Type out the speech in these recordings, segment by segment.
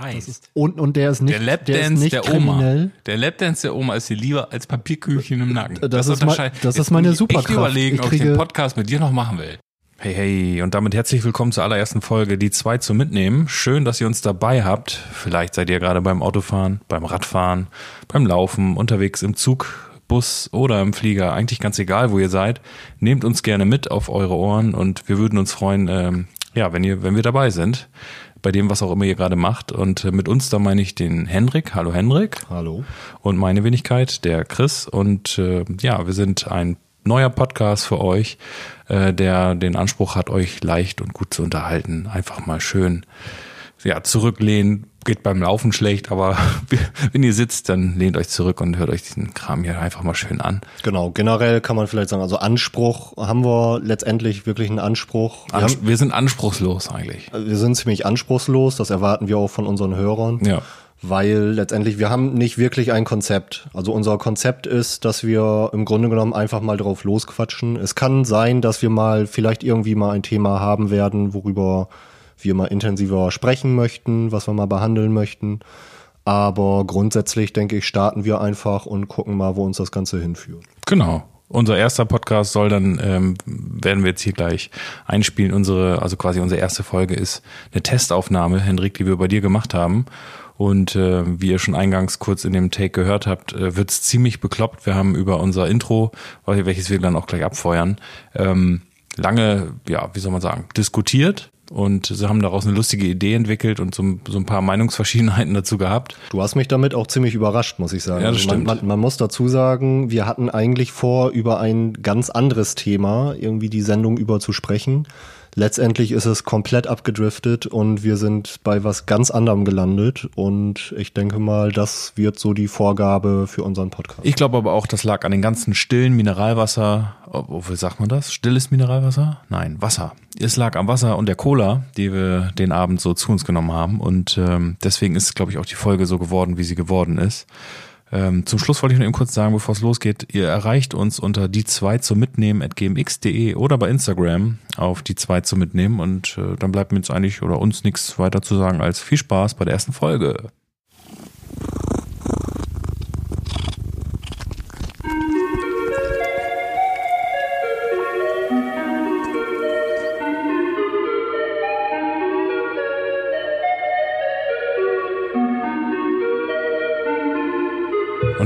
heiß. Ist, und, und der ist nicht, der Lapdance der, ist nicht der kriminell. Oma. Der Lapdance der Oma ist dir lieber als Papierkügelchen im Nacken. Das ist mein- das ist meine ich Superkraft. Echt überlegen, Ich ob ich den Podcast mit dir noch machen will. Hey, hey, und damit herzlich willkommen zur allerersten Folge, die zwei zum Mitnehmen. Schön, dass ihr uns dabei habt. Vielleicht seid ihr gerade beim Autofahren, beim Radfahren, beim Laufen, unterwegs im Zug, Bus oder im Flieger. Eigentlich ganz egal, wo ihr seid. Nehmt uns gerne mit auf eure Ohren und wir würden uns freuen, ähm, ja, wenn ihr, wenn wir dabei sind. Bei dem, was auch immer ihr gerade macht. Und äh, mit uns, da meine ich den Henrik. Hallo Henrik Hallo. und meine Wenigkeit, der Chris. Und äh, ja, wir sind ein neuer Podcast für euch, äh, der den Anspruch hat, euch leicht und gut zu unterhalten. Einfach mal schön ja, zurücklehnen. Geht beim Laufen schlecht, aber wenn ihr sitzt, dann lehnt euch zurück und hört euch diesen Kram hier einfach mal schön an. Genau, generell kann man vielleicht sagen, also Anspruch haben wir letztendlich wirklich einen Anspruch. Wir, Ans haben, wir sind anspruchslos eigentlich. wir sind ziemlich anspruchslos, das erwarten wir auch von unseren Hörern. Ja. Weil letztendlich, wir haben nicht wirklich ein Konzept. Also unser Konzept ist, dass wir im Grunde genommen einfach mal drauf losquatschen. Es kann sein, dass wir mal vielleicht irgendwie mal ein Thema haben werden, worüber wir mal intensiver sprechen möchten, was wir mal behandeln möchten. Aber grundsätzlich, denke ich, starten wir einfach und gucken mal, wo uns das Ganze hinführt. Genau. Unser erster Podcast soll dann, ähm, werden wir jetzt hier gleich einspielen. Unsere, also quasi unsere erste Folge ist eine Testaufnahme, Hendrik, die wir bei dir gemacht haben. Und äh, wie ihr schon eingangs kurz in dem Take gehört habt, äh, wird's ziemlich bekloppt. Wir haben über unser Intro, welches wir dann auch gleich abfeuern, ähm, lange, ja, wie soll man sagen, diskutiert. Und sie haben daraus eine lustige Idee entwickelt und so, so ein paar Meinungsverschiedenheiten dazu gehabt. Du hast mich damit auch ziemlich überrascht, muss ich sagen. Ja, das Also man, stimmt. man, man muss dazu sagen, wir hatten eigentlich vor, über ein ganz anderes Thema irgendwie die Sendung über zu sprechen. Letztendlich ist es komplett abgedriftet und wir sind bei was ganz anderem gelandet. Und ich denke mal, das wird so die Vorgabe für unseren Podcast. Ich glaube aber auch, das lag an den ganzen stillen Mineralwasser. Wie sagt man das? Stilles Mineralwasser? Nein, Wasser. Es lag am Wasser und der Cola, die wir den Abend so zu uns genommen haben. Und ähm, deswegen ist, glaube ich, auch die Folge so geworden, wie sie geworden ist. Ähm, zum Schluss wollte ich noch eben kurz sagen, bevor es losgeht, ihr erreicht uns unter die zwei zum Mitnehmen at gmx.de oder bei Instagram auf die zwei zum Mitnehmen und äh, dann bleibt mir jetzt eigentlich oder uns nichts weiter zu sagen als viel Spaß bei der ersten Folge.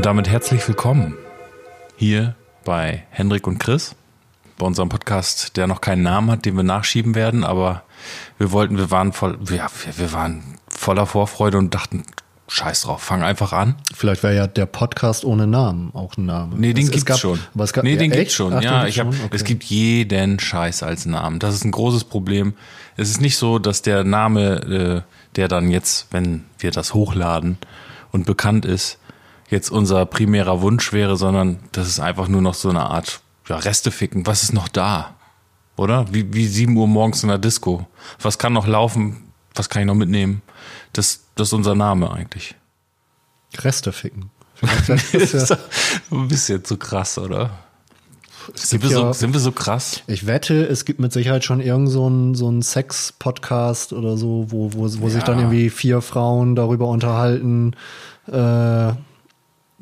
Und damit herzlich willkommen hier bei Hendrik und Chris, bei unserem Podcast, der noch keinen Namen hat, den wir nachschieben werden, aber wir wollten, wir waren voll, ja, wir, waren voller Vorfreude und dachten, scheiß drauf, fang einfach an. Vielleicht wäre ja der Podcast ohne Namen auch ein Name. Nee, den Es- es gibt's gab- schon. Aber es gab, nee, ja, den echt? gibt's schon. Ach, ja, ich hab? Okay. es gibt jeden Scheiß als Namen. Das ist ein großes Problem. Es ist nicht so, dass der Name, äh, der dann jetzt, wenn wir das hochladen und bekannt ist, jetzt unser primärer Wunsch wäre, sondern das ist einfach nur noch so eine Art ja, Reste ficken. Was ist noch da? Oder? Wie, wie 7 Uhr morgens in der Disco. Was kann noch laufen? Was kann ich noch mitnehmen? Das, das ist unser Name eigentlich. Reste ficken. Das ja, Ein bisschen zu krass, oder? Sind wir, so, ja- sind wir so krass? Ich wette, es gibt mit Sicherheit schon irgend so ein, so Sex-Podcast oder so, wo, wo, wo sich Ja. dann irgendwie vier Frauen darüber unterhalten, äh,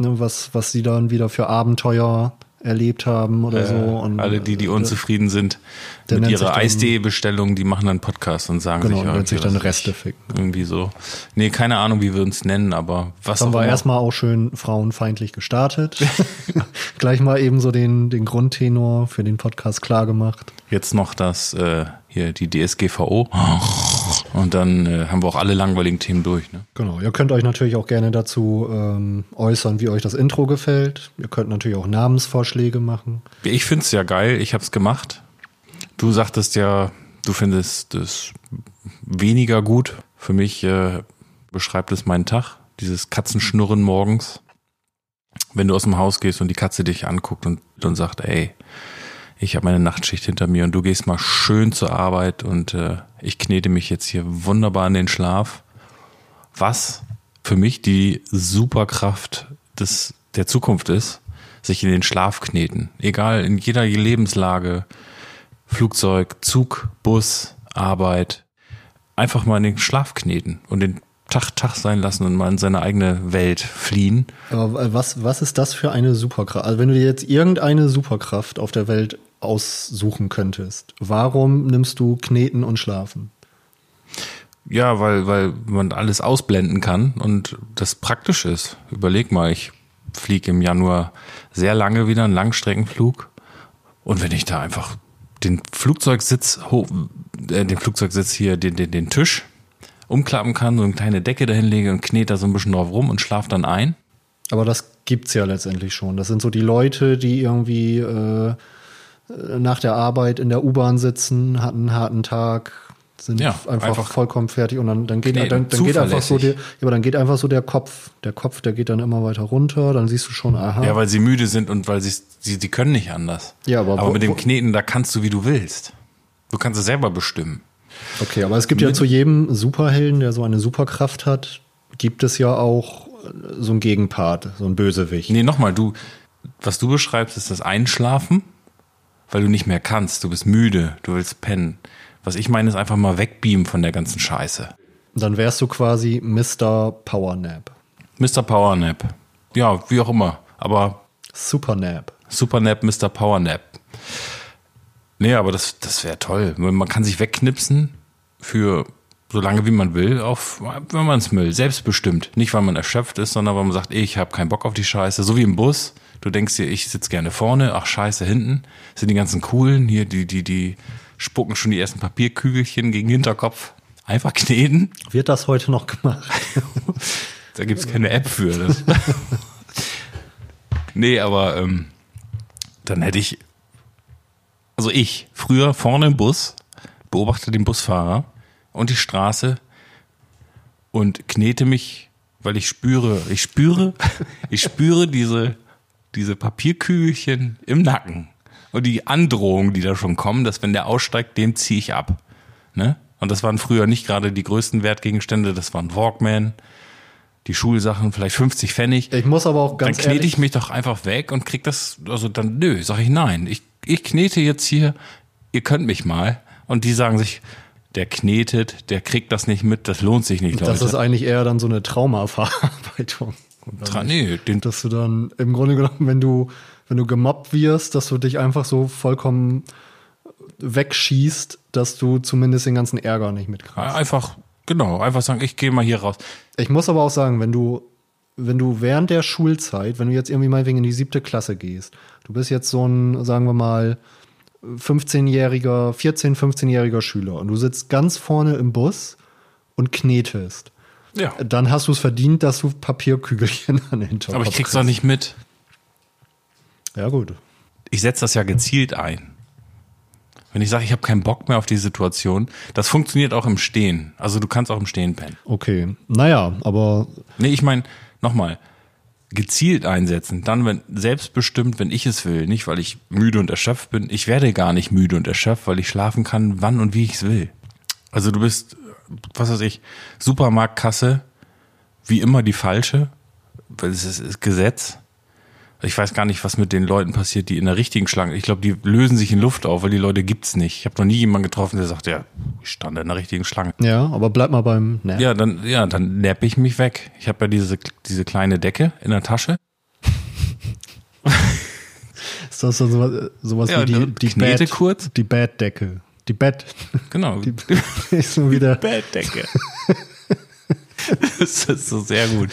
ne, was, was sie dann wieder für Abenteuer erlebt haben oder so. Und, Alle, die, die äh, unzufrieden sind mit ihrer Eisdee-Bestellung, die machen dann Podcast und sagen Genau, sich, nennt sich dann Reste ficken. Irgendwie so. Nee, keine Ahnung, wie wir uns nennen, aber was Dann war immer. erstmal auch schön frauenfeindlich gestartet. Gleich mal eben so den, den Grundtenor für den Podcast klar gemacht. Jetzt noch das, äh, hier, die DSGVO. Und dann äh, haben wir auch alle langweiligen Themen durch, ne? Genau, ihr könnt euch natürlich auch gerne dazu ähm, äußern, wie euch das Intro gefällt. Ihr könnt natürlich auch Namensvorschläge machen. Ich find's ja geil, ich hab's gemacht. Du sagtest ja, du findest es weniger gut. Für mich äh, beschreibt es meinen Tag, dieses Katzenschnurren morgens. Wenn du aus dem Haus gehst und die Katze dich anguckt und, und sagt, ey, ich habe meine Nachtschicht hinter mir und du gehst mal schön zur Arbeit und äh, ich knete mich jetzt hier wunderbar in den Schlaf. Was für mich die Superkraft des, der Zukunft ist, sich in den Schlaf kneten. Egal, in jeder Lebenslage, Flugzeug, Zug, Bus, Arbeit, einfach mal in den Schlaf kneten und den Tag Tag sein lassen und mal in seine eigene Welt fliehen. Aber was, was ist das für eine Superkraft? Also wenn du dir jetzt irgendeine Superkraft auf der Welt aussuchen könntest, warum nimmst du Kneten und Schlafen? Ja, weil, weil man alles ausblenden kann und das praktisch ist. Überleg mal, ich fliege im Januar sehr lange wieder einen Langstreckenflug. Und wenn ich da einfach den Flugzeugsitz hoch, äh, den Flugzeugsitz hier, den, den, den Tisch umklappen kann, so eine kleine Decke dahin lege und knete da so ein bisschen drauf rum und schlaf dann ein. Aber das gibt's ja letztendlich schon. Das sind so die Leute, die irgendwie äh, nach der Arbeit in der U-Bahn sitzen, hatten einen harten Tag, sind Ja, einfach, einfach vollkommen fertig und dann, dann geht, kneten, dann, dann geht einfach so der, aber dann geht einfach so der Kopf. Der Kopf, der geht dann immer weiter runter, dann siehst du schon, aha. Ja, weil sie müde sind und weil sie, sie, sie können nicht anders. Ja, aber aber wo- mit dem Kneten, da kannst du, wie du willst. Du kannst es selber bestimmen. Okay, aber es gibt ja zu jedem Superhelden, der so eine Superkraft hat, gibt es ja auch so einen Gegenpart, so einen Bösewicht. Nee, nochmal, du, was du beschreibst, ist das Einschlafen, weil du nicht mehr kannst. Du bist müde, du willst pennen. Was ich meine, ist einfach mal wegbeamen von der ganzen Scheiße. Dann wärst du quasi Mr. Powernap. Mr. Powernap. Ja, wie auch immer. Aber Supernap. Supernap, Mr. Powernap. Nee, aber das, das wäre toll. Man kann sich wegknipsen für so lange wie man will, auf, wenn man es will, selbstbestimmt. Nicht, weil man erschöpft ist, sondern weil man sagt, ich habe keinen Bock auf die Scheiße. So wie im Bus. Du denkst dir, ich sitze gerne vorne, ach scheiße, hinten sind die ganzen Coolen, hier, die, die, die spucken schon die ersten Papierkügelchen gegen den Hinterkopf. Einfach kneten. Wird das heute noch gemacht? Da gibt's keine App für. Das. nee, aber ähm, dann hätte ich, also ich, früher vorne im Bus, beobachte den Busfahrer und die Straße und knete mich, weil ich spüre, ich spüre, ich spüre diese, diese Papierkügelchen im Nacken und die Androhungen, die da schon kommen, dass wenn der aussteigt, den ziehe ich ab. Ne? Und das waren früher nicht gerade die größten Wertgegenstände, das waren Walkman, die Schulsachen, vielleicht 50 Pfennig. Ich muss aber auch Dann ganz knete ehrlich, ich mich doch einfach weg und krieg das, also dann, nö, sag ich nein. Ich, ich knete jetzt hier, ihr könnt mich mal. Und die sagen sich, der knetet, der kriegt das nicht mit, das lohnt sich nicht, das ist Leute. eigentlich eher dann so eine Traumaverarbeitung. Tra nee, den, Dass du dann im Grunde genommen, wenn du, wenn du gemobbt wirst, dass du dich einfach so vollkommen wegschießt, dass du zumindest den ganzen Ärger nicht mitkriegst. einfach, genau, einfach sagen, ich gehe mal hier raus. Ich muss aber auch sagen, wenn du, wenn du während der Schulzeit, wenn du jetzt irgendwie meinetwegen in die siebte Klasse gehst, du bist jetzt so ein, sagen wir mal, 15-jähriger, 14-, 15-jähriger Schüler und du sitzt ganz vorne im Bus und knetest, Ja. dann hast du es verdient, dass du Papierkügelchen an den Hinterkopf Aber ich krieg's doch nicht mit. Ja, gut. Ich setze das ja gezielt ein. Wenn ich sage, ich habe keinen Bock mehr auf die Situation, das funktioniert auch im Stehen. Also du kannst auch im Stehen pennen. Okay. Naja, aber Nee, ich meine, nochmal, gezielt einsetzen, dann wenn selbstbestimmt, wenn ich es will, nicht weil ich müde und erschöpft bin. Ich werde gar nicht müde und erschöpft, weil ich schlafen kann, wann und wie ich es will. Also du bist, was weiß ich, Supermarktkasse, wie immer die falsche, weil es ist, ist Gesetz. Ich weiß gar nicht, was mit den Leuten passiert, die in der richtigen Schlange. Ich glaube, die lösen sich in Luft auf, weil die Leute gibt's nicht. Ich habe noch nie jemanden getroffen, der sagt, ja, ich stand in der richtigen Schlange. ja, aber bleib mal beim Nap. Ja, dann, ja, dann napp ich mich weg. Ich habe ja diese, diese kleine Decke in der Tasche. Ist das so sowas, sowas Ja, wie die, die knete Bett, kurz. die Bettdecke. Die Bett. Genau. Die ist so wieder. Bettdecke. das ist so sehr gut.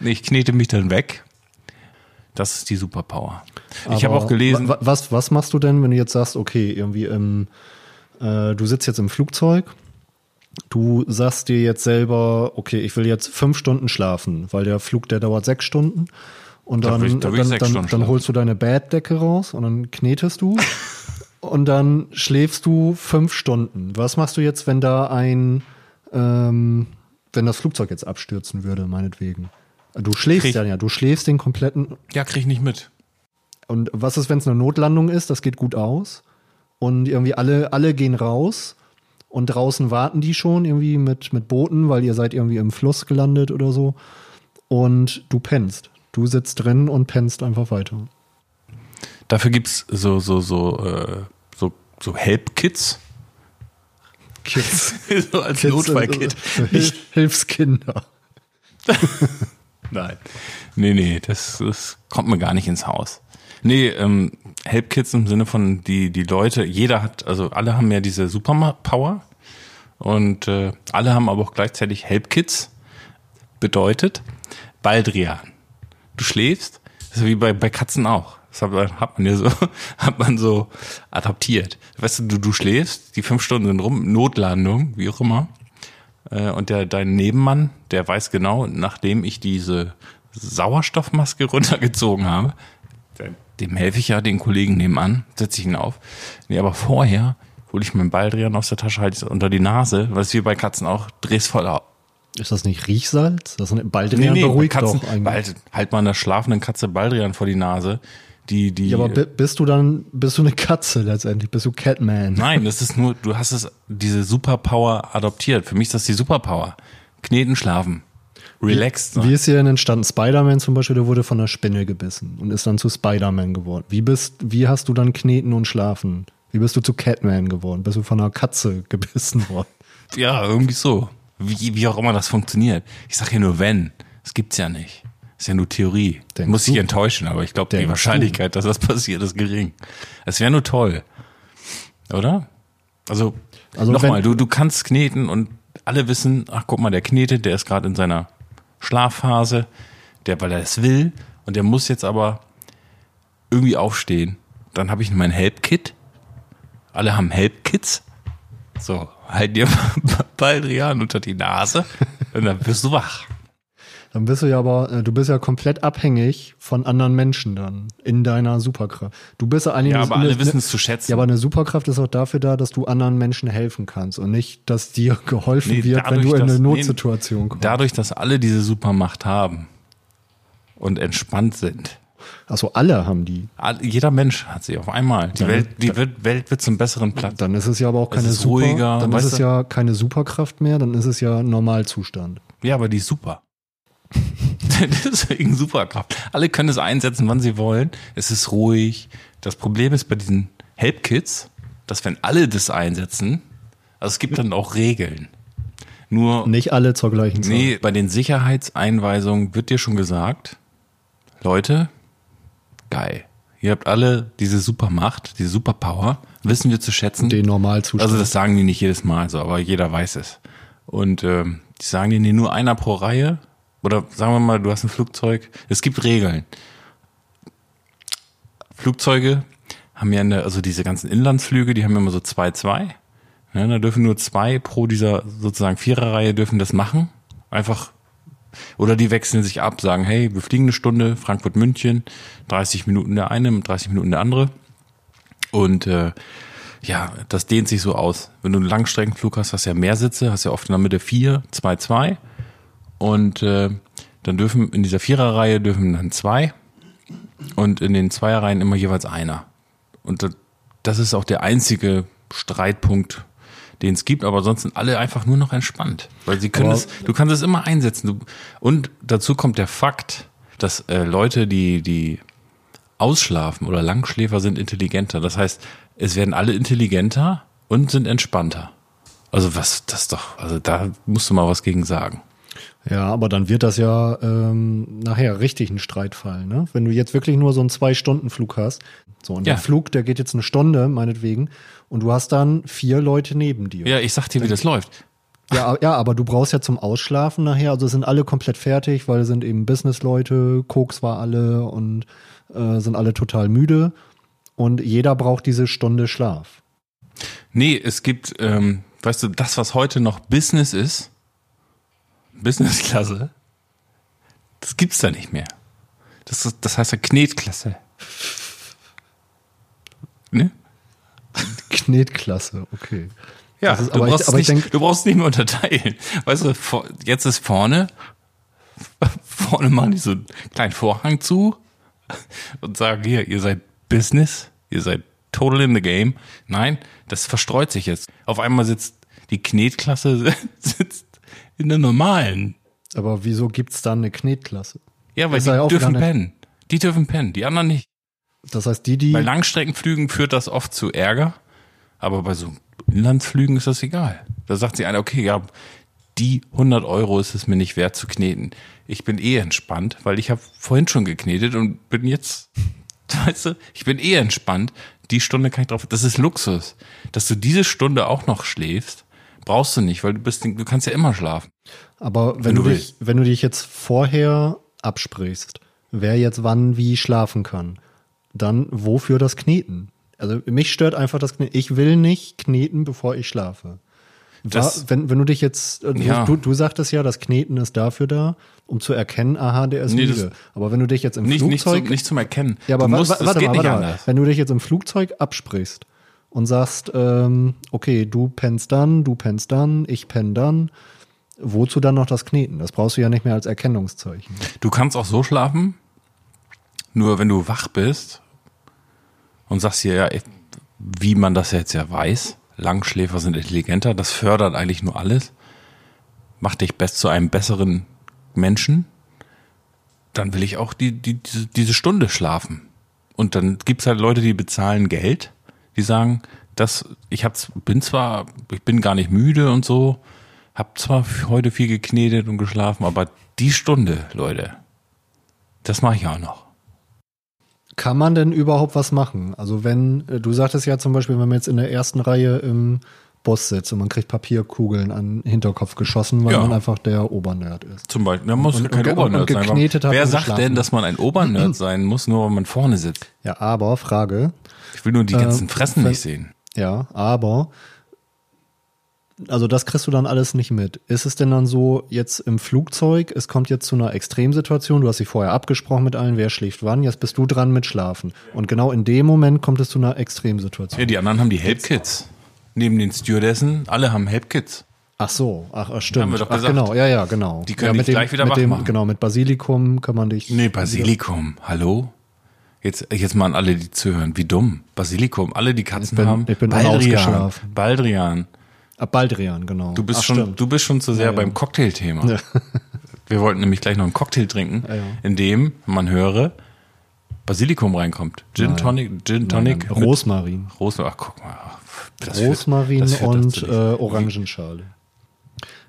Ich knete mich dann weg. Das ist die Superpower. ich habe Aber auch gelesen, wa- Was, was machst du denn, wenn du jetzt sagst, okay, irgendwie im, äh, du sitzt jetzt im Flugzeug, du sagst dir jetzt selber, okay, ich will jetzt fünf Stunden schlafen, weil der Flug, der dauert sechs Stunden. Und Da dann, will ich- da will dann, dann, dann holst du deine Bettdecke raus und dann knetest du. und dann schläfst du fünf Stunden. Was machst du jetzt, wenn da ein, ähm, wenn das Flugzeug jetzt abstürzen würde, meinetwegen? Du schläfst Krieg- ja, ja, du schläfst den kompletten ja, krieg ich nicht mit. und was ist, wenn es eine Notlandung ist? Das geht gut aus. Und irgendwie alle, alle gehen raus. Und draußen warten die schon irgendwie mit, mit Booten, weil ihr seid irgendwie im Fluss gelandet oder so. Und du pennst. Du sitzt drin und pennst einfach weiter. Dafür gibt's so, so, so, äh, so, so Help-Kits. Kids. so als Kids Notfallkit. so Hilf Hilfskinder. Nein. Nee, nee, das, das kommt mir gar nicht ins Haus. Nee, ähm, Help Kids im Sinne von die, die Leute, jeder hat, also alle haben ja diese Superpower und äh, alle haben aber auch gleichzeitig Help Kids. Bedeutet Baldrian. Du schläfst, das ist wie bei, bei Katzen auch. Das hat, man- hat man ja so, hat man so adaptiert. Weißt du, du, du schläfst, die fünf Stunden sind rum, Notlandung, wie auch immer. Äh, Und der, dein Nebenmann, der weiß genau, nachdem ich diese Sauerstoffmaske runtergezogen habe, dem helfe ich ja, den Kollegen nebenan, setze ich ihn auf. Nee, aber vorher hole ich meinen Baldrian aus der Tasche, halte es unter die Nase, weil es wie bei Katzen auch, dreh's voll auf. Ist das nicht Riechsalz? Das ist Baldrian beruhigt Katzen, doch eigentlich. Bald, halt mal einer schlafenden Katze Baldrian vor die Nase, die, die. ja, aber bi- bist du dann, bist du eine Katze letztendlich? Bist du Catman? Nein, das ist nur, du hast es, diese Superpower adoptiert. Für mich ist das die Superpower. Kneten, schlafen. Relaxed sein. Wie ist hier denn entstanden? Spider-Man zum Beispiel, der wurde von einer Spinne gebissen und ist dann zu Spider-Man geworden. Wie bist, wie hast du dann Kneten und Schlafen? Wie bist du zu Catman geworden? Bist du von einer Katze gebissen worden? Ja, irgendwie so. Wie, wie auch immer das funktioniert. Ich sag hier nur wenn. Das gibt's ja nicht. Ist ja nur Theorie. Denkst Muss ich du? enttäuschen, aber ich glaube, die Wahrscheinlichkeit, dass das passiert, ist gering. Es wäre nur toll. Oder? Also, Also nochmal, du, du kannst kneten und alle wissen, ach guck mal, der knetet, der ist gerade in seiner Schlafphase, der, weil er es will, und der muss jetzt aber irgendwie aufstehen. Dann habe ich mein Help-Kit. Alle haben Help-Kits. So, halt dir Baldrian unter die Nase und dann wirst du wach. Dann bist du ja aber, äh, du bist ja komplett abhängig von anderen Menschen dann in deiner Superkraft. Du bist ja eigentlich Ja, eine- aber alle eine- wissen es zu schätzen. Ja, aber eine Superkraft ist auch dafür da, dass du anderen Menschen helfen kannst und nicht, dass dir geholfen Nee, wird, wenn dadurch, du in dass- eine nee, Notsituation kommst. Dadurch, dass alle diese Supermacht haben und entspannt sind. Achso, alle haben die. Jeder Mensch hat sie auf einmal. Die, Dann- Welt, die wird, Welt wird zum besseren Platz. Dann ist es ja aber auch Es keine ist Super, ruhiger, dann ist es du? ja keine Superkraft mehr, dann ist es ja Normalzustand. Ja, aber die ist super. Deswegen Superkraft. Alle können es einsetzen, wann sie wollen. Es ist ruhig. Das Problem ist bei diesen Help-Kits, dass wenn alle das einsetzen, also es gibt dann auch Regeln. Nur, Nicht alle zur gleichen Zeit. nee, bei den Sicherheitseinweisungen wird dir schon gesagt, Leute, geil. Ihr habt alle diese Supermacht, diese Superpower, wissen wir zu schätzen. Den Normalzustand. Also das sagen die nicht jedes Mal so, aber jeder weiß es. Und ähm, die sagen dir nee, nur einer pro Reihe. Oder sagen wir mal, du hast ein Flugzeug. Es gibt Regeln. Flugzeuge haben ja eine, also diese ganzen Inlandsflüge, die haben immer so zwei, zwei. Ja, da dürfen nur zwei pro dieser sozusagen Viererreihe dürfen das machen. Einfach oder die wechseln sich ab, sagen, hey, wir fliegen eine Stunde, Frankfurt, München, 30 Minuten der eine, 30 Minuten der andere. Und äh, ja, das dehnt sich so aus. Wenn du einen Langstreckenflug hast, hast du ja mehr Sitze, hast ja oft in der Mitte vier, zwei, zwei. Und äh, dann dürfen in dieser Viererreihe dürfen dann zwei und in den Zweierreihen immer jeweils einer. Und das- ist auch der einzige Streitpunkt, den es gibt, aber sonst sind alle einfach nur noch entspannt, weil sie können Aber- es, du kannst es immer einsetzen. Und dazu kommt der Fakt, dass äh, Leute, die die ausschlafen oder Langschläfer sind intelligenter. Das heißt, es werden alle intelligenter und sind entspannter. Also was, das doch, also da musst du mal was gegen sagen. Ja, aber dann wird das ja ähm, nachher richtig ein Streitfall, ne? Wenn du jetzt wirklich nur so einen Zwei-Stunden-Flug hast, so und Ja. der Flug, der geht jetzt eine Stunde, meinetwegen, und du hast dann vier Leute neben dir. Ja, ich sag dir, wie das läuft. Ja, ja, aber du brauchst ja zum Ausschlafen nachher, also sind alle komplett fertig, weil es sind eben Businessleute, Koks war alle und äh, sind alle total müde und jeder braucht diese Stunde Schlaf. Nee, es gibt, ähm, weißt du, das, was heute noch Business ist, Businessklasse, das gibt's da nicht mehr. Das, das heißt ja Knetklasse. Ne? Knetklasse, okay. Ja, ist- du, brauchst ich nicht, denk- du brauchst nicht mehr unterteilen. Weißt du, vor, jetzt ist vorne, vorne machen die so einen kleinen Vorhang zu und sagen, hier, ihr seid Business, ihr seid total in the game. Nein, das verstreut sich jetzt. Auf einmal sitzt die Knetklasse sitzt in der normalen. Aber wieso gibt's dann eine Knetklasse? Ja, weil Das die auch dürfen pennen. Die dürfen pennen, die anderen nicht. Das heißt, die, die, Bei Langstreckenflügen führt das oft zu Ärger, aber bei so Inlandsflügen ist das egal. Da sagt sie einer, okay, ja, die 100 Euro ist es mir nicht wert zu kneten. Ich bin eh entspannt, weil ich habe vorhin schon geknetet und bin jetzt, weißt du, ich bin eh entspannt. Die Stunde kann ich drauf. Das ist Luxus, dass du diese Stunde auch noch schläfst. Brauchst du nicht, weil du bist, du kannst ja immer schlafen. Aber wenn, Wenn du, dich, wenn du dich jetzt vorher absprichst, wer jetzt wann wie schlafen kann, dann wofür das Kneten? Also mich stört einfach das Kneten. Ich will nicht kneten, bevor ich schlafe. War, Das- wenn, wenn du dich jetzt, äh, du, Ja. du, du sagtest ja, das Kneten ist dafür da, um zu erkennen, aha, der ist Nee, müde. Aber wenn du dich jetzt im Nicht, nicht, Flugzeug zum, nicht zum Erkennen. ja, aber du musst, wa- es warte geht mal, nicht warte. Wenn du dich jetzt im Flugzeug absprichst und sagst, ähm, okay, du pennst dann, du pennst dann, ich penn dann, wozu dann noch das Kneten? Das brauchst du ja nicht mehr als Erkennungszeichen. Du kannst auch so schlafen, nur wenn du wach bist und sagst hier, ja, wie man das jetzt ja weiß, Langschläfer sind intelligenter, das fördert eigentlich nur alles, macht dich best zu einem besseren Menschen, dann will ich auch die, die, diese, diese Stunde schlafen. Und dann gibt's halt Leute, die bezahlen Geld, die sagen, das, ich hab's, bin zwar, ich bin gar nicht müde und so, hab zwar heute viel geknetet und geschlafen, aber die Stunde, Leute, das mache ich auch noch. Kann man denn überhaupt was machen? Also wenn, äh, du sagtest ja zum Beispiel, wenn man jetzt in der ersten Reihe im Bus sitzt und man kriegt Papierkugeln an den Hinterkopf geschossen, weil Ja. man einfach der Obernerd ist. Zum Beispiel, man muss Und- kein und Obernerd und sein. Wer sagt denn, dass man ein Obernerd sein muss, nur weil man vorne sitzt? Ja, aber, Frage, Ich will nur die ganzen Äh, Fressen nicht sehen. Ja, aber also das kriegst du dann alles nicht mit. Ist es denn dann so jetzt im Flugzeug, es kommt jetzt zu einer Extremsituation, du hast dich vorher abgesprochen mit allen, wer schläft wann, jetzt bist du dran mit Schlafen. Und genau in dem Moment kommt es zu einer Extremsituation. Ja, die anderen haben die Help-Kits. Neben den Stewardessen, alle haben Help-Kits. Ach so, ach, ach stimmt. Haben wir doch ach gesagt. genau, ja, ja, genau. Die können ja, dich mit dem, gleich wieder mit wach dem, machen. Genau, mit Basilikum kann man dich. Nee, Basilikum. Hallo? Jetzt, jetzt mal an alle, die zuhören. Wie dumm. Basilikum. Alle, die Katzen bin- haben. ich bin Baldrian. Baldrian. Ah, Baldrian, genau. Du bist Ach, schon, stimmt. du bist schon zu sehr Ja, beim Cocktailthema. Ja. Wir wollten nämlich gleich noch einen Cocktail trinken, Ja, in dem man höre, Basilikum reinkommt. Gin Tonic, Gin Tonic. Nein, mit Rosmarin. Rosmarin. Ach, guck mal. Das Rosmarin das und äh. Orangenschale.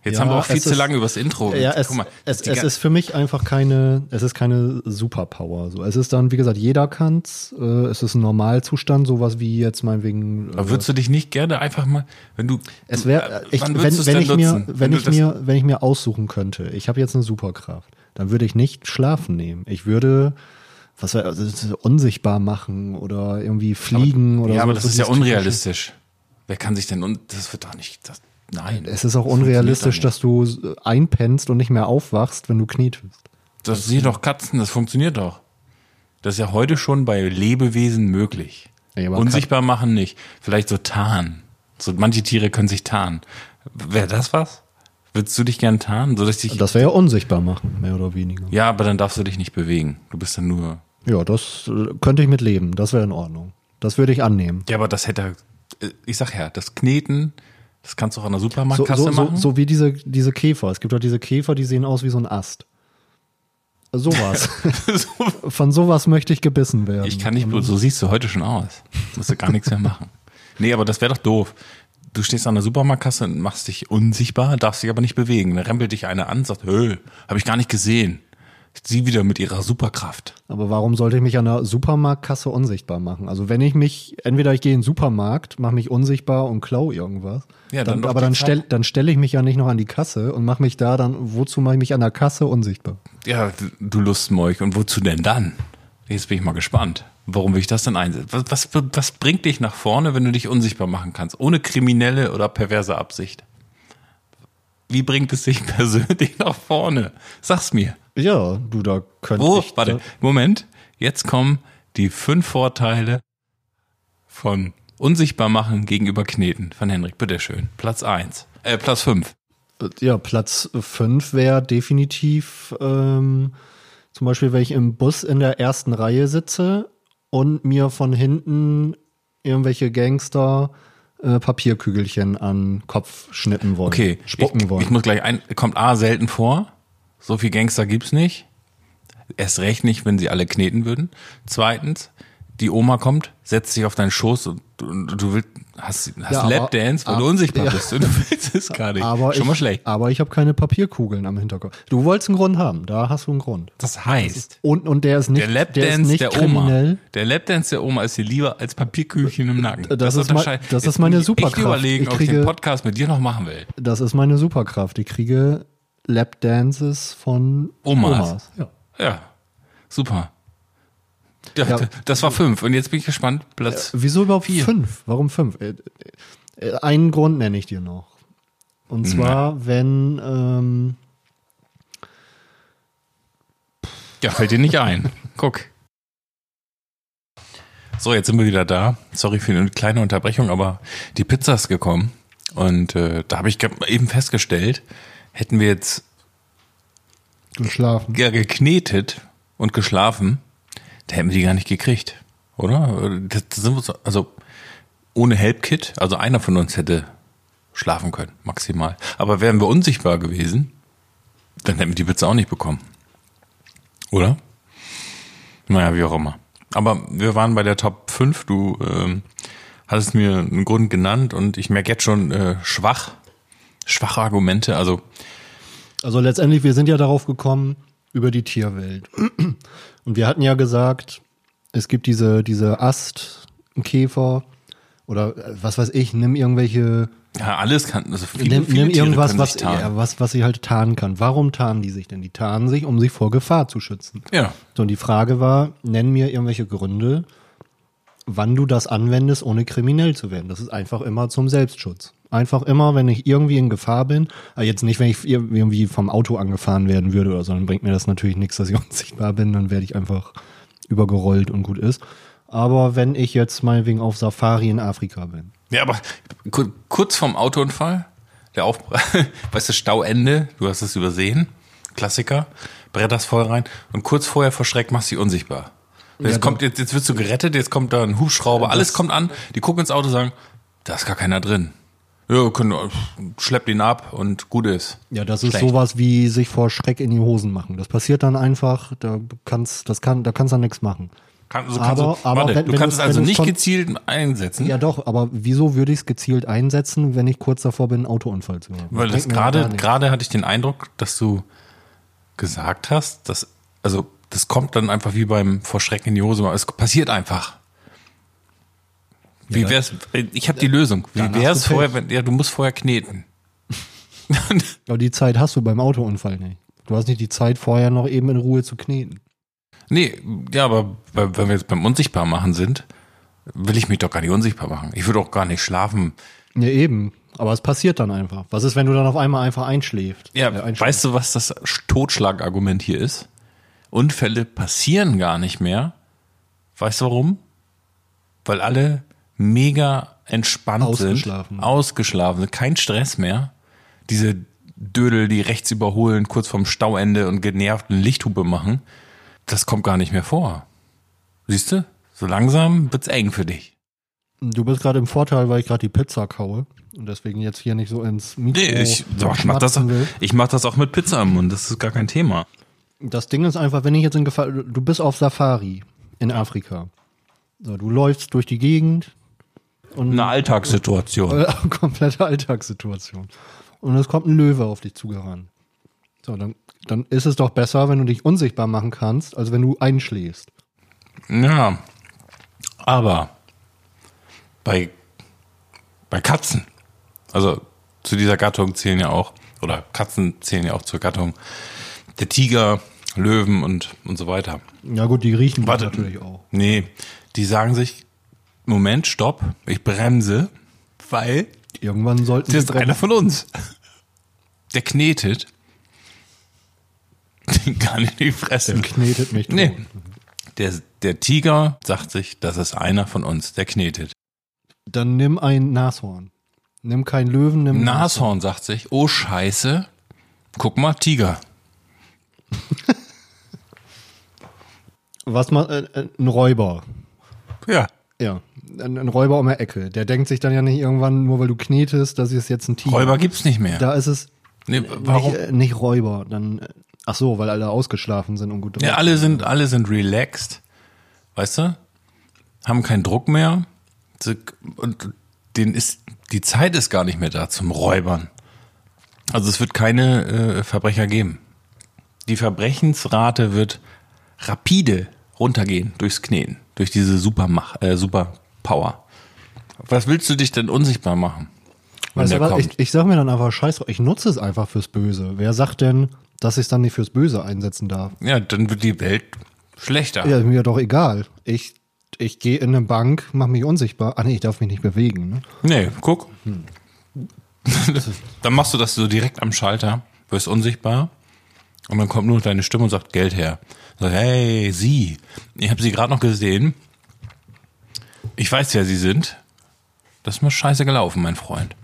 Jetzt Ja, haben wir auch viel zu ist- lange über das Intro. Ja, es, mal, es, es ist für mich einfach keine, es ist keine Superpower. So, es ist dann, wie gesagt, jeder kann's. Äh, es ist ein Normalzustand, sowas wie jetzt meinetwegen. Äh, Aber würdest du dich nicht gerne einfach mal, wenn du. es wäre, äh, wenn, wenn denn ich mir, wenn du ich das- mir, wenn ich mir aussuchen könnte, ich habe jetzt eine Superkraft, dann würde ich nicht schlafen nehmen. Ich würde, was also, das unsichtbar machen oder irgendwie fliegen oder so. Ja, aber das so ist ja unrealistisch. Wer kann sich denn, un das wird doch nicht, das, nein. Es ist auch Das unrealistisch, dass du einpennst und nicht mehr aufwachst, wenn du knietest. Das sehen doch Katzen, das funktioniert doch. Das ist ja heute schon bei Lebewesen möglich. Ja, Unsichtbar machen nicht. Vielleicht so tarnen. So, manche Tiere können sich tarnen. Wäre das was? Würdest du dich gern tarnen? So, dass dich, Das wäre ja unsichtbar machen, mehr oder weniger. ja, aber dann darfst du dich nicht bewegen. Du bist dann nur. Ja, das äh, könnte ich mit leben. Das wäre in Ordnung. Das würde ich annehmen. Ja, aber das hätte, ich sag ja, das Kneten, das kannst du auch an der So, Supermarktkasse so, so, machen. so wie diese, diese Käfer. Es gibt doch diese Käfer, die sehen aus wie so ein Ast. Sowas. Von sowas möchte ich gebissen werden. Ich kann nicht, so siehst du heute schon aus. Musst du gar nichts mehr machen. Nee, aber das wäre doch doof. Du stehst an der Supermarktkasse und machst dich unsichtbar, darfst dich aber nicht bewegen. Dann rempelt dich einer an, sagt, hö, habe ich gar nicht gesehen. Sie wieder mit ihrer Superkraft. Aber warum sollte ich mich an der Supermarktkasse unsichtbar machen? Also wenn ich mich, entweder ich gehe in den Supermarkt, mache mich unsichtbar und klau irgendwas. Ja, dann dann, aber dann stelle dann stell ich mich ja nicht noch an die Kasse und mache mich da dann, wozu mache ich mich an der Kasse unsichtbar? Ja, du Lustmolch. Und wozu denn dann? Jetzt bin ich mal gespannt. Warum will ich das denn einsetzen? Was, was, was bringt dich nach vorne, wenn du dich unsichtbar machen kannst? Ohne kriminelle oder perverse Absicht. Wie bringt es dich persönlich nach vorne? Sag's mir. Ja, du, da könnte Wo? ich. Warte, Moment. Jetzt kommen die fünf Vorteile von unsichtbar machen gegenüber Kneten von Henrik. Bitteschön. Platz eins. Äh, Platz fünf. Ja, Platz 5 wäre definitiv ähm, zum Beispiel, wenn ich im Bus in der ersten Reihe sitze und mir von hinten irgendwelche Gangster äh, Papierkügelchen an Kopf schnippen wollen. Okay, Spucken ich, wollen. ich muss gleich ein, kommt A selten vor. So viel Gangster gibt's nicht. Erst recht nicht, wenn sie alle kneten würden. Zweitens, die Oma kommt, setzt sich auf deinen Schoß und, und du willst, hast, hast Ja, Lapdance, weil du aber- unsichtbar ja. bist und du willst es gar nicht. Aber Schon ich, mal schlecht. Aber ich habe keine Papierkugeln am Hinterkopf. Du wolltest einen Grund haben, da hast du einen Grund. Das heißt, Und, und der ist nicht, der der ist Lapdance nicht der, kriminell. Oma, der Lapdance der Oma ist dir lieber als Papierkügelchen im Nacken. Das ist mein- das ist meine muss ich Superkraft. überlegen, Ich ob ich den kriege- Podcast mit dir noch machen will. Das ist meine Superkraft. Ich kriege Lapdances von Omas. Omas. Ja. Ja, super. Ja, Das war fünf. Und jetzt bin ich gespannt. Platz. Wieso überhaupt Vier. fünf? Warum fünf? Äh, äh, Einen Grund nenne ich dir noch. Und zwar, wenn ähm, Ja, fällt dir nicht ein. Guck. So, jetzt sind wir wieder da. Sorry für eine kleine Unterbrechung, aber die Pizza ist gekommen. Und äh, da habe ich eben festgestellt, hätten wir jetzt geschlafen. ja, geknetet und geschlafen, da hätten wir die gar nicht gekriegt, oder? Das sind wir so, also ohne Help-Kit, also einer von uns hätte schlafen können, maximal. Aber wären wir unsichtbar gewesen, dann hätten wir die Pizza auch nicht bekommen. Oder? Naja, wie auch immer. Aber wir waren bei der Top 5. Du ähm, hattest mir einen Grund genannt und ich merke jetzt schon äh, schwach, schwache Argumente. Also Also letztendlich, wir sind ja darauf gekommen über die Tierwelt. Und wir hatten ja gesagt, es gibt diese, diese Astkäfer oder äh, was weiß ich, nimm irgendwelche, ja, alles kann, also viele, nimm, viele nimm irgendwas, was, sich tarnen. ja, was, was sie halt tarnen kann. Warum tarnen die sich denn? Die tarnen sich, um sich vor Gefahr zu schützen. Ja. So, und die Frage war, nenn mir irgendwelche Gründe, wann du das anwendest, ohne kriminell zu werden. Das ist einfach immer zum Selbstschutz. Einfach immer, wenn ich irgendwie in Gefahr bin, aber jetzt nicht, wenn ich ir- irgendwie vom Auto angefahren werden würde oder so, dann bringt mir das natürlich nichts, dass ich unsichtbar bin, dann werde ich einfach übergerollt und gut ist. Aber wenn ich jetzt meinetwegen auf Safari in Afrika bin, Ja, aber ku- kurz vorm Autounfall, der Aufprall, weißt du, Stauende, du hast es übersehen, Klassiker, bretterst voll rein und kurz vorher vor Schreck machst du sie unsichtbar. Jetzt, kommt, jetzt, jetzt wirst du gerettet, jetzt kommt da ein Hubschrauber, alles kommt an, die gucken ins Auto und sagen, da ist gar keiner drin. Ja, können, schleppt ihn ab und gut ist. Ja, das ist Schlecht. sowas wie sich vor Schreck in die Hosen machen. Das passiert dann einfach, da kannst, das kann, da kannst du dann nichts machen. Kann, also Aber- kannst du, aber warte, wenn- du wenn kannst es also nicht schon- gezielt einsetzen, Ja doch, aber wieso würde ich es gezielt einsetzen, wenn ich kurz davor bin, einen Autounfall zu haben? weil das gerade, gerade hatte ich den Eindruck, dass du gesagt hast, dass, also, das kommt dann einfach wie beim vor Schreck in die Hose, es passiert einfach. Wie wär's, ich habe die Lösung. Wie dann hast wär's vorher, wenn, ja, du musst vorher kneten. Aber die Zeit hast du beim Autounfall nicht. Du hast nicht die Zeit vorher noch eben in Ruhe zu kneten. nee, ja, aber wenn wir jetzt beim Unsichtbarmachen sind, will ich mich doch gar nicht unsichtbar machen. Ich würde auch gar nicht schlafen. Ja, eben. Aber es passiert dann einfach. Was ist, wenn du dann auf einmal einfach einschläfst? Ja, Äh, einschläfst? weißt du, was das Totschlagargument hier ist? Unfälle passieren gar nicht mehr. Weißt du warum? Weil alle mega entspannt Ausgeschlafen. sind. Ausgeschlafen. Kein Stress mehr. Diese Dödel, die rechts überholen, kurz vorm Stauende und genervt eine Lichthupe machen, das kommt gar nicht mehr vor. Siehst du? So langsam wird's eng für dich. Du bist gerade im Vorteil, weil ich gerade die Pizza kaue und deswegen jetzt hier nicht so ins Mikro Nee, ich, doch, ich mach das, will. ich mach das auch mit Pizza im Mund. Das ist gar kein Thema. Das Ding ist einfach, wenn ich jetzt in Gefahr, du bist auf Safari in Afrika. So, du läufst durch die Gegend und Eine Alltagssituation. Komplette Alltagssituation. Und es kommt ein Löwe auf dich zugerannt. So, dann, dann ist es doch besser, wenn du dich unsichtbar machen kannst, als wenn du einschläfst. Ja, aber bei, bei Katzen, also zu dieser Gattung zählen ja auch, oder Katzen zählen ja auch zur Gattung der Tiger, Löwen und, und so weiter. Ja gut, die riechen Warte. natürlich auch. Nee, die sagen sich, Moment, stopp, ich bremse, weil Irgendwann sollten das ist einer von uns. Der knetet. Den kann ich nicht fressen. Der knetet mich tot. Nee. Der, der Tiger sagt sich, das ist einer von uns, der knetet. Dann nimm ein Nashorn. Nimm kein Löwen, nimm ein Nashorn sagt sich, oh Scheiße, guck mal, Tiger. Was man, äh, äh, ein Räuber. Ja. Ja, ein, ein Räuber um die Ecke. Der denkt sich dann ja nicht irgendwann, nur weil du knetest, das ist jetzt ein Tiger. Räuber gibt's nicht mehr. Da ist es nee, warum? Nicht, äh, nicht Räuber. Dann, äh, ach so, weil alle ausgeschlafen sind und gut Ja, alle sind, alle sind relaxed. Weißt du? Haben keinen Druck mehr. Und den ist, die Zeit ist gar nicht mehr da zum Räubern. Also es wird keine äh, Verbrecher geben. Die Verbrechensrate wird rapide runtergehen durchs Kneten, durch diese Supermach, äh, Superpower. Was willst du dich denn unsichtbar machen? Weißt du was? Ich, ich sag mir dann einfach, scheiß ich nutze es einfach fürs Böse. Wer sagt denn, dass ich es dann nicht fürs Böse einsetzen darf? ja, dann wird die Welt schlechter. Ja, ist mir doch egal. Ich, ich gehe in eine Bank, mach mich unsichtbar. Ah nee, ich darf mich nicht bewegen. Ne? Nee, guck. dann machst du das so direkt am Schalter, wirst unsichtbar und dann kommt nur deine Stimme und sagt Geld her. Sag, hey, Sie, ich habe Sie gerade noch gesehen. Ich weiß, wer Sie sind. Das ist mir scheiße gelaufen, mein Freund.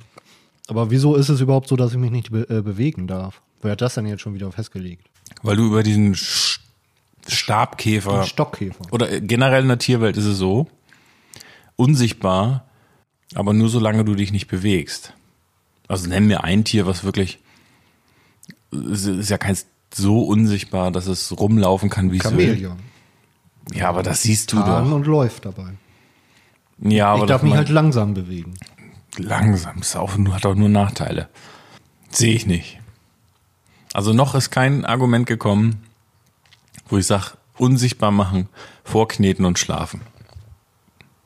Aber wieso ist es überhaupt so, dass ich mich nicht be äh, bewegen darf? Wer hat das denn jetzt schon wieder festgelegt? Weil du über diesen Sch Stabkäfer Ein Stockkäfer. oder äh, generell in der Tierwelt ist es so, unsichtbar, aber nur solange du dich nicht bewegst. Also nenn mir ein Tier, was wirklich, es ist ja keins so unsichtbar, dass es rumlaufen kann, wie es will. Ja, aber das siehst du Tarn doch. und läuft dabei. Ja, aber ich darf mich halt langsam bewegen. langsam, ist auch, nur- hat auch nur Nachteile. Sehe ich nicht. Also noch ist kein Argument gekommen, wo ich sage, unsichtbar machen, vorkneten und schlafen.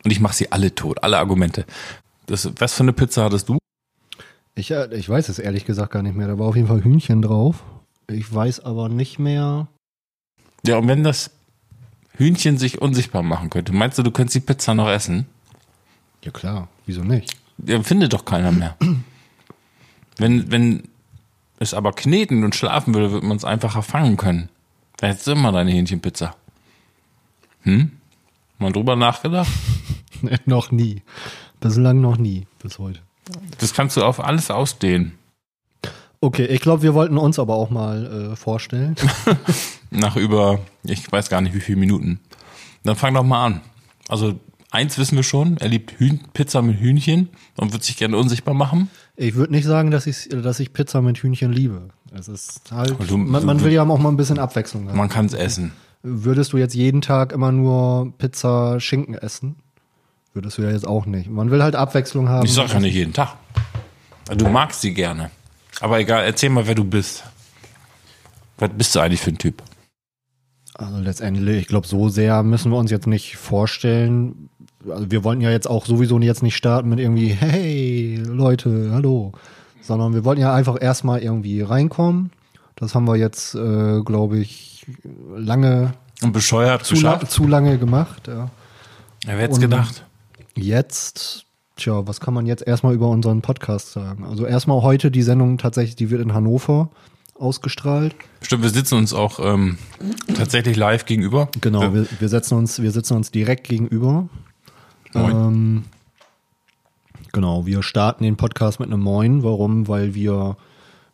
Und ich mache sie alle tot, alle Argumente. Das, was für eine Pizza hattest du? Ich, äh, ich weiß es ehrlich gesagt gar nicht mehr. Da war auf jeden Fall Hühnchen drauf. Ich weiß aber nicht mehr. Ja, und wenn das Hühnchen sich unsichtbar machen könnte, meinst du, du könntest die Pizza noch essen? Ja klar, wieso nicht? Ja, findet doch keiner mehr. Wenn, wenn es aber kneten und schlafen würde, würde man es einfacher fangen können. Da hättest du immer deine Hähnchenpizza. Hm? Mal drüber nachgedacht? noch nie. Bislang noch nie, bis heute. Das kannst du auf alles ausdehnen. Okay, ich glaube, wir wollten uns aber auch mal äh, vorstellen. Nach über, ich weiß gar nicht wie viele Minuten. Dann fang doch mal an. Also, eins wissen wir schon, er liebt Hühn Pizza mit Hühnchen und wird sich gerne unsichtbar machen. Ich würde nicht sagen, dass ich, dass ich Pizza mit Hühnchen liebe. Es ist halt, du- man, man will ja auch mal ein bisschen Abwechslung haben. Man kann es essen. Würdest du jetzt jeden Tag immer nur Pizza Schinken essen? Würdest du ja jetzt auch nicht. Man will halt Abwechslung haben. Ich sag ja nicht jeden Tag. Du magst sie gerne. Aber egal, erzähl mal, wer du bist. Was bist du eigentlich für ein Typ? Also letztendlich, ich glaube, so sehr müssen wir uns jetzt nicht vorstellen. Also wir wollten ja jetzt auch sowieso jetzt nicht starten mit irgendwie, hey Leute, hallo. Sondern wir wollten ja einfach erstmal irgendwie reinkommen. Das haben wir jetzt, äh, glaube ich, lange, Und bescheuert zu, la zu lange gemacht. Ja. Ja, wer hätte gedacht? Jetzt, tja, was kann man jetzt erstmal über unseren Podcast sagen? Also erstmal heute die Sendung tatsächlich, die wird in Hannover ausgestrahlt. Stimmt, wir sitzen uns auch ähm, tatsächlich live gegenüber. Genau, wir, wir setzen uns, wir sitzen uns direkt gegenüber. Moin. Ähm, genau, wir starten den Podcast mit einem Moin. Warum? Weil wir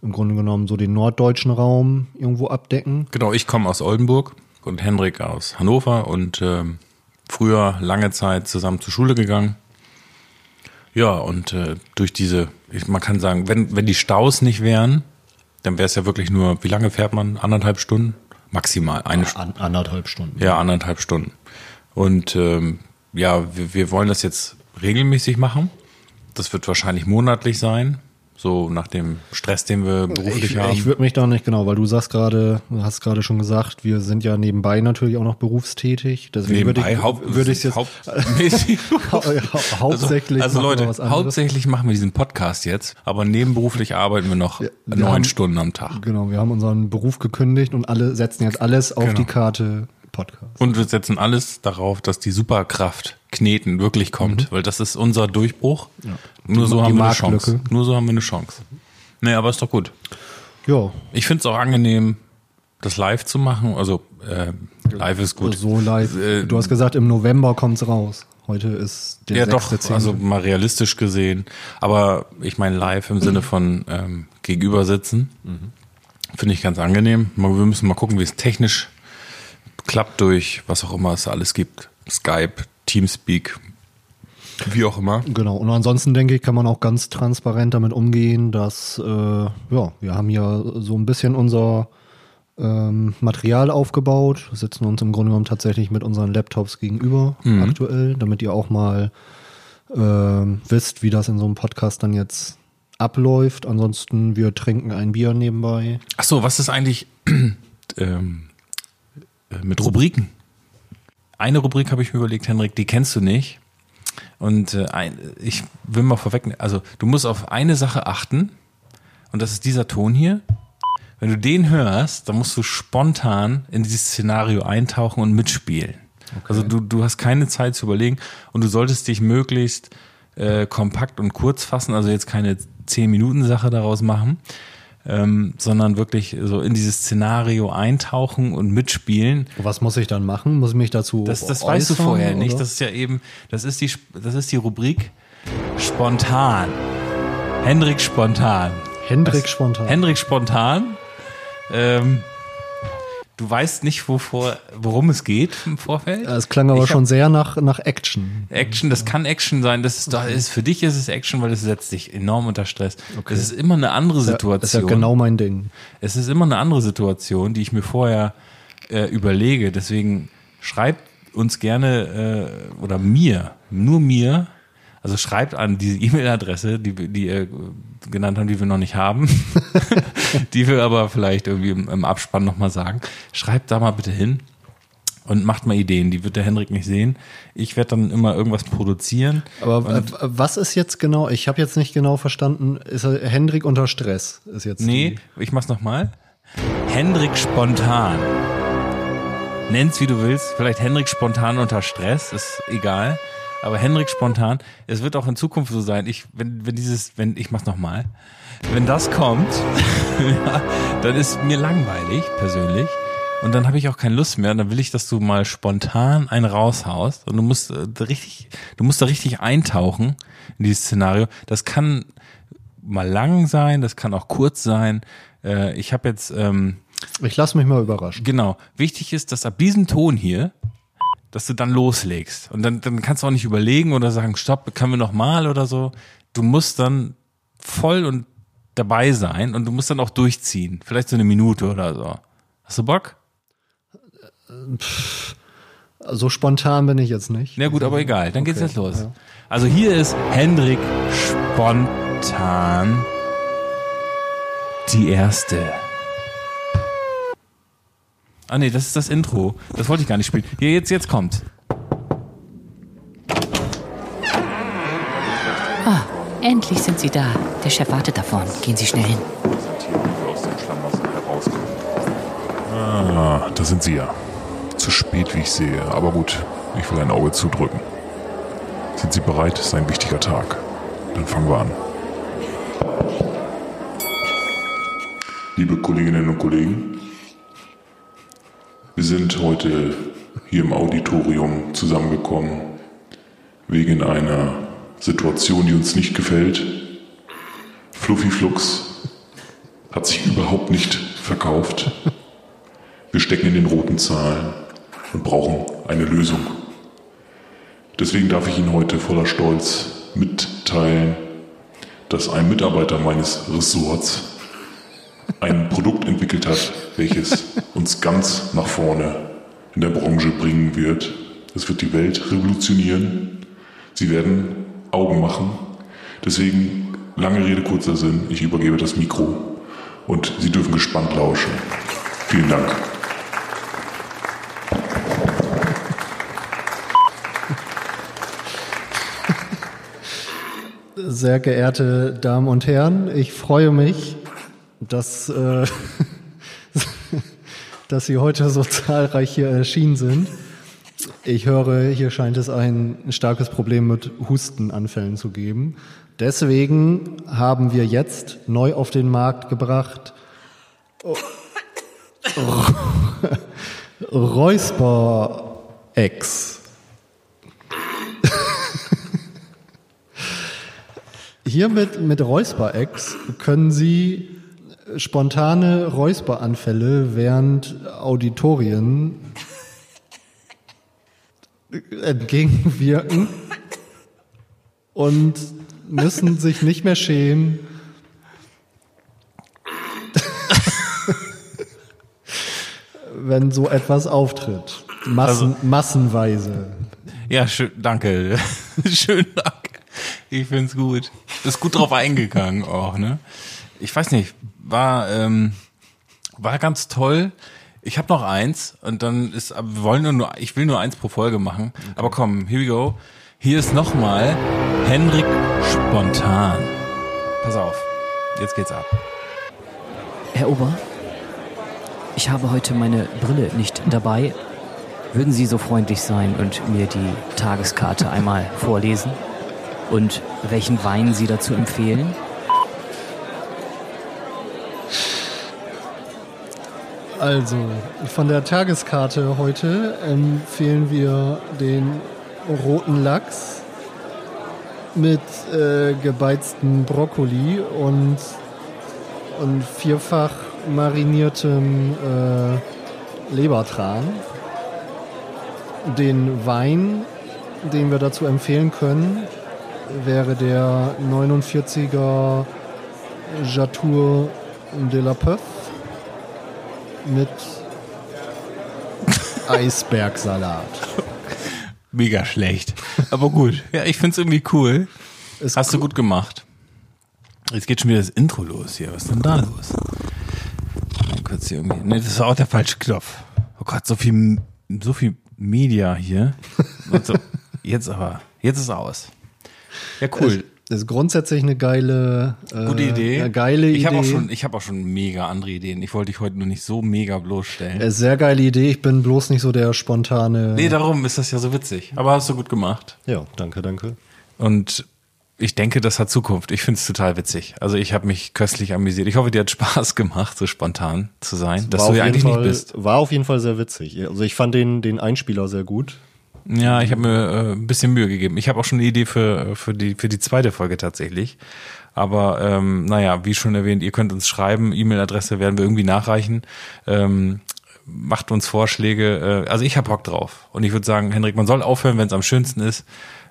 im Grunde genommen so den norddeutschen Raum irgendwo abdecken. Genau, ich komme aus Oldenburg und Henrik aus Hannover und ähm, früher lange Zeit zusammen zur Schule gegangen. Ja, und äh, durch diese, ich, man kann sagen, wenn, wenn die Staus nicht wären, dann wäre es ja wirklich nur, wie lange fährt man? Anderthalb Stunden? Maximal, eine Stunde. An, anderthalb Stunden. Ja, anderthalb Stunden. Und ähm, ja, wir, wir wollen das jetzt regelmäßig machen. Das wird wahrscheinlich monatlich sein, so nach dem Stress, den wir beruflich Ich, haben. ich würde mich da nicht genau, weil du sagst gerade, du hast gerade schon gesagt, wir sind ja nebenbei natürlich auch noch berufstätig. Deswegen würde ich, ich jetzt hauptmäßig. hau- hau- hauptsächlich also, also machen wir Leute, hauptsächlich machen wir diesen Podcast jetzt, aber nebenberuflich arbeiten wir noch wir neun haben- Stunden am Tag. Genau, wir haben unseren Beruf gekündigt und alle setzen jetzt alles auf Genau. die Karte Podcast. Und wir setzen alles darauf, dass die Superkraft Kneten wirklich kommt, weil das ist unser Durchbruch. Nur Die- so die haben wir eine. Chance. Nur so haben wir eine Chance. Nee, aber ist doch gut. Ja, Ich finde es auch angenehm, das live zu machen. Also äh, live ist gut. so live. Äh, du hast gesagt, im November kommt's raus. Heute ist der ja, doch, 6.10.. also mal realistisch gesehen. Aber ich meine live im Sinne von ähm, gegenüber sitzen. Finde ich ganz angenehm. Wir müssen mal gucken, wie es technisch klappt durch, was auch immer es alles gibt. Skype, Teamspeak, wie auch immer. Genau, und ansonsten denke ich, kann man auch ganz transparent damit umgehen, dass, äh, ja, wir haben ja so ein bisschen unser ähm, Material aufgebaut, sitzen uns im Grunde genommen tatsächlich mit unseren Laptops gegenüber Mhm. aktuell, damit ihr auch mal ähm, wisst, wie das in so einem Podcast dann jetzt abläuft. Ansonsten, wir trinken ein Bier nebenbei. Ach so, was ist eigentlich ähm, äh, mit Rubriken? Eine Rubrik habe ich mir überlegt, Henrik, die kennst du nicht. Und äh, ein, ich will mal vorweg, also du musst auf eine Sache achten und das ist dieser Ton hier. Wenn du den hörst, dann musst du spontan in dieses Szenario eintauchen und mitspielen. Also du, du hast keine Zeit zu überlegen und du solltest dich möglichst äh, kompakt und kurz fassen, also jetzt keine 10-Minuten-Sache daraus machen, ähm, sondern wirklich so in dieses Szenario eintauchen und mitspielen. Was muss ich dann machen? Muss ich mich dazu Das, das weißt du äußern, vorher nicht. oder? Das ist ja eben, das ist die, das ist die Rubrik spontan. Hendrik spontan. Hendrik spontan. Hendrik spontan. Ähm, du weißt nicht, wovor, worum es geht im Vorfeld. es klang aber Ich schon sehr nach, nach Action. Action, das kann Action sein. Das ist, da ist für dich ist es Action, weil es setzt dich enorm unter Stress. Das ist immer eine andere Situation. Das ist ja genau mein Ding. Es ist immer eine andere Situation, die ich mir vorher äh, überlege. Deswegen schreibt uns gerne äh, oder mir, nur mir, also schreibt an diese E-Mail-Adresse, die, wir- die ihr genannt haben, die wir noch nicht haben, die wir aber vielleicht irgendwie im, im Abspann nochmal sagen. Schreibt da mal bitte hin und macht mal Ideen. Die wird der Hendrik nicht sehen. Ich werde dann immer irgendwas produzieren. Aber was ist jetzt genau? Ich habe jetzt nicht genau verstanden. Ist Hendrik unter Stress? Ist jetzt Nee, ich mach's nochmal. Hendrik spontan. Nenn's wie du willst. Vielleicht Hendrik spontan unter Stress, ist egal. Aber Hendrik spontan, es wird auch in Zukunft so sein. Ich, wenn, wenn dieses, wenn, ich mach's nochmal. Wenn das kommt, ja, dann ist mir langweilig, persönlich. Und dann habe ich auch keine Lust mehr. Dann will ich, dass du mal spontan einen raushaust. Und du musst äh, richtig, du musst da richtig eintauchen in dieses Szenario. Das kann mal lang sein, das kann auch kurz sein. Äh, ich habe jetzt, ähm, ich lasse mich mal überraschen. genau, wichtig ist, dass ab diesem Ton hier, dass du dann loslegst. Und dann, dann kannst du auch nicht überlegen oder sagen, stopp, können wir noch mal oder so. Du musst dann voll und dabei sein und du musst dann auch durchziehen. Vielleicht so eine Minute oder so. Hast du Bock? So spontan bin ich jetzt nicht. Na gut, aber egal, dann geht's Okay, jetzt los. ja. Also hier ist Hendrik spontan die erste. Ah nee, das ist das Intro. Das wollte ich gar nicht spielen. Hier, jetzt, jetzt kommt. Ah, endlich sind Sie da. Der Chef wartet davon. Gehen Sie schnell hin. Ah, da sind Sie ja. Zu spät, wie ich sehe. Aber gut, ich will ein Auge zudrücken. Sind Sie bereit? Es ist ein wichtiger Tag. Dann fangen wir an. Liebe Kolleginnen und Kollegen, wir sind heute hier im Auditorium zusammengekommen wegen einer Situation, die uns nicht gefällt. Fluffy Flux hat sich überhaupt nicht verkauft. Wir stecken in den roten Zahlen und brauchen eine Lösung. Deswegen darf ich Ihnen heute voller Stolz mitteilen, dass ein Mitarbeiter meines Ressorts ein Produkt entwickelt hat, welches uns ganz nach vorne in der Branche bringen wird. Es wird die Welt revolutionieren. Sie werden Augen machen. Deswegen, lange Rede, kurzer Sinn, ich übergebe das Mikro und Sie dürfen gespannt lauschen. Vielen Dank. Sehr geehrte Damen und Herren, ich freue mich, dass, äh, dass Sie heute so zahlreich hier erschienen sind. Ich höre, hier scheint es ein starkes Problem mit Hustenanfällen zu geben. Deswegen haben wir jetzt neu auf den Markt gebracht Räusper-Ex. Hier mit, mit Räusper-Ex können Sie spontane Räusperanfälle während Auditorien entgegenwirken und müssen sich nicht mehr schämen, wenn so etwas auftritt. Massen, massenweise. Ja, schön, danke. schön, danke. Ich find's gut. Bist gut drauf eingegangen auch, ne? Ich weiß nicht, war, ähm, war ganz toll. Ich habe noch eins und dann ist, aber wir wollen nur, ich will nur eins pro Folge machen. Aber komm, here we go. Hier ist nochmal Henrik Spontan. Pass auf, jetzt geht's ab. Herr Ober, ich habe heute meine Brille nicht dabei. Würden Sie so freundlich sein und mir die Tageskarte einmal vorlesen? Und welchen Wein Sie dazu empfehlen? Also, von der Tageskarte heute empfehlen wir den roten Lachs mit äh, gebeizten Brokkoli und, und vierfach mariniertem äh, Lebertran. Den Wein, den wir dazu empfehlen können, wäre der 49er Jatour de la Peuf mit Eisbergsalat. Mega schlecht. Aber gut. Ja, ich find's irgendwie cool. Ist Hast du gut gemacht. Jetzt geht schon wieder das Intro los hier. Was ist denn da los? Mal kurz hier irgendwie. Ne, das war auch der falsche Knopf. Oh Gott, so viel, so viel Media hier. Und so, jetzt aber, jetzt ist aus. Ja, cool. Ist grundsätzlich eine geile, äh, Gute Idee. Eine geile ich Idee. habe auch schon, ich habe auch schon mega andere Ideen. Ich wollte dich heute nur nicht so mega bloßstellen. Äh, Sehr geile Idee. Ich bin bloß nicht so der spontane. nee, darum ist das ja so witzig. Aber hast du gut gemacht. Ja, danke, danke. Und ich denke, das hat Zukunft. Ich finde es total witzig. Also ich habe mich köstlich amüsiert. Ich hoffe, dir hat Spaß gemacht, so spontan zu sein, dass War du ja eigentlich Fall, nicht bist. War auf jeden Fall sehr witzig. Also ich fand den, den Einspieler sehr gut. Ja, ich habe mir äh, ein bisschen Mühe gegeben. Ich habe auch schon eine Idee für, für, die, für die zweite Folge tatsächlich. Aber ähm, naja, wie schon erwähnt, ihr könnt uns schreiben. E-Mail-Adresse werden wir irgendwie nachreichen. Ähm, macht uns Vorschläge. Äh, also ich habe Bock drauf. Und ich würde sagen, Henrik, man soll aufhören, wenn es am schönsten ist.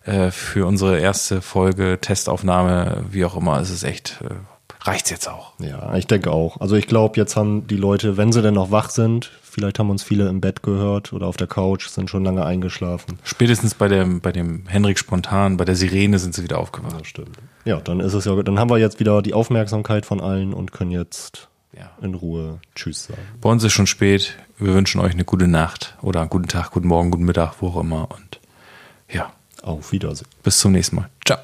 Äh, für unsere erste Folge, Testaufnahme, wie auch immer, ist es echt, äh, reicht's jetzt auch. Ja, ich denke auch. Also ich glaube, jetzt haben die Leute, wenn sie denn noch wach sind, vielleicht haben uns viele im Bett gehört oder auf der Couch, sind schon lange eingeschlafen. Spätestens bei dem, bei dem Henrik Spontan, bei der Sirene sind sie wieder aufgewacht. Stimmt. Ja, dann ist es ja, dann haben wir jetzt wieder die Aufmerksamkeit von allen und können jetzt Ja. in Ruhe Tschüss sagen. Bei uns ist schon spät. Wir wünschen euch eine gute Nacht oder einen guten Tag, guten Morgen, guten Mittag, wo auch immer. Und ja, Auf Wiedersehen. bis zum nächsten Mal. Ciao.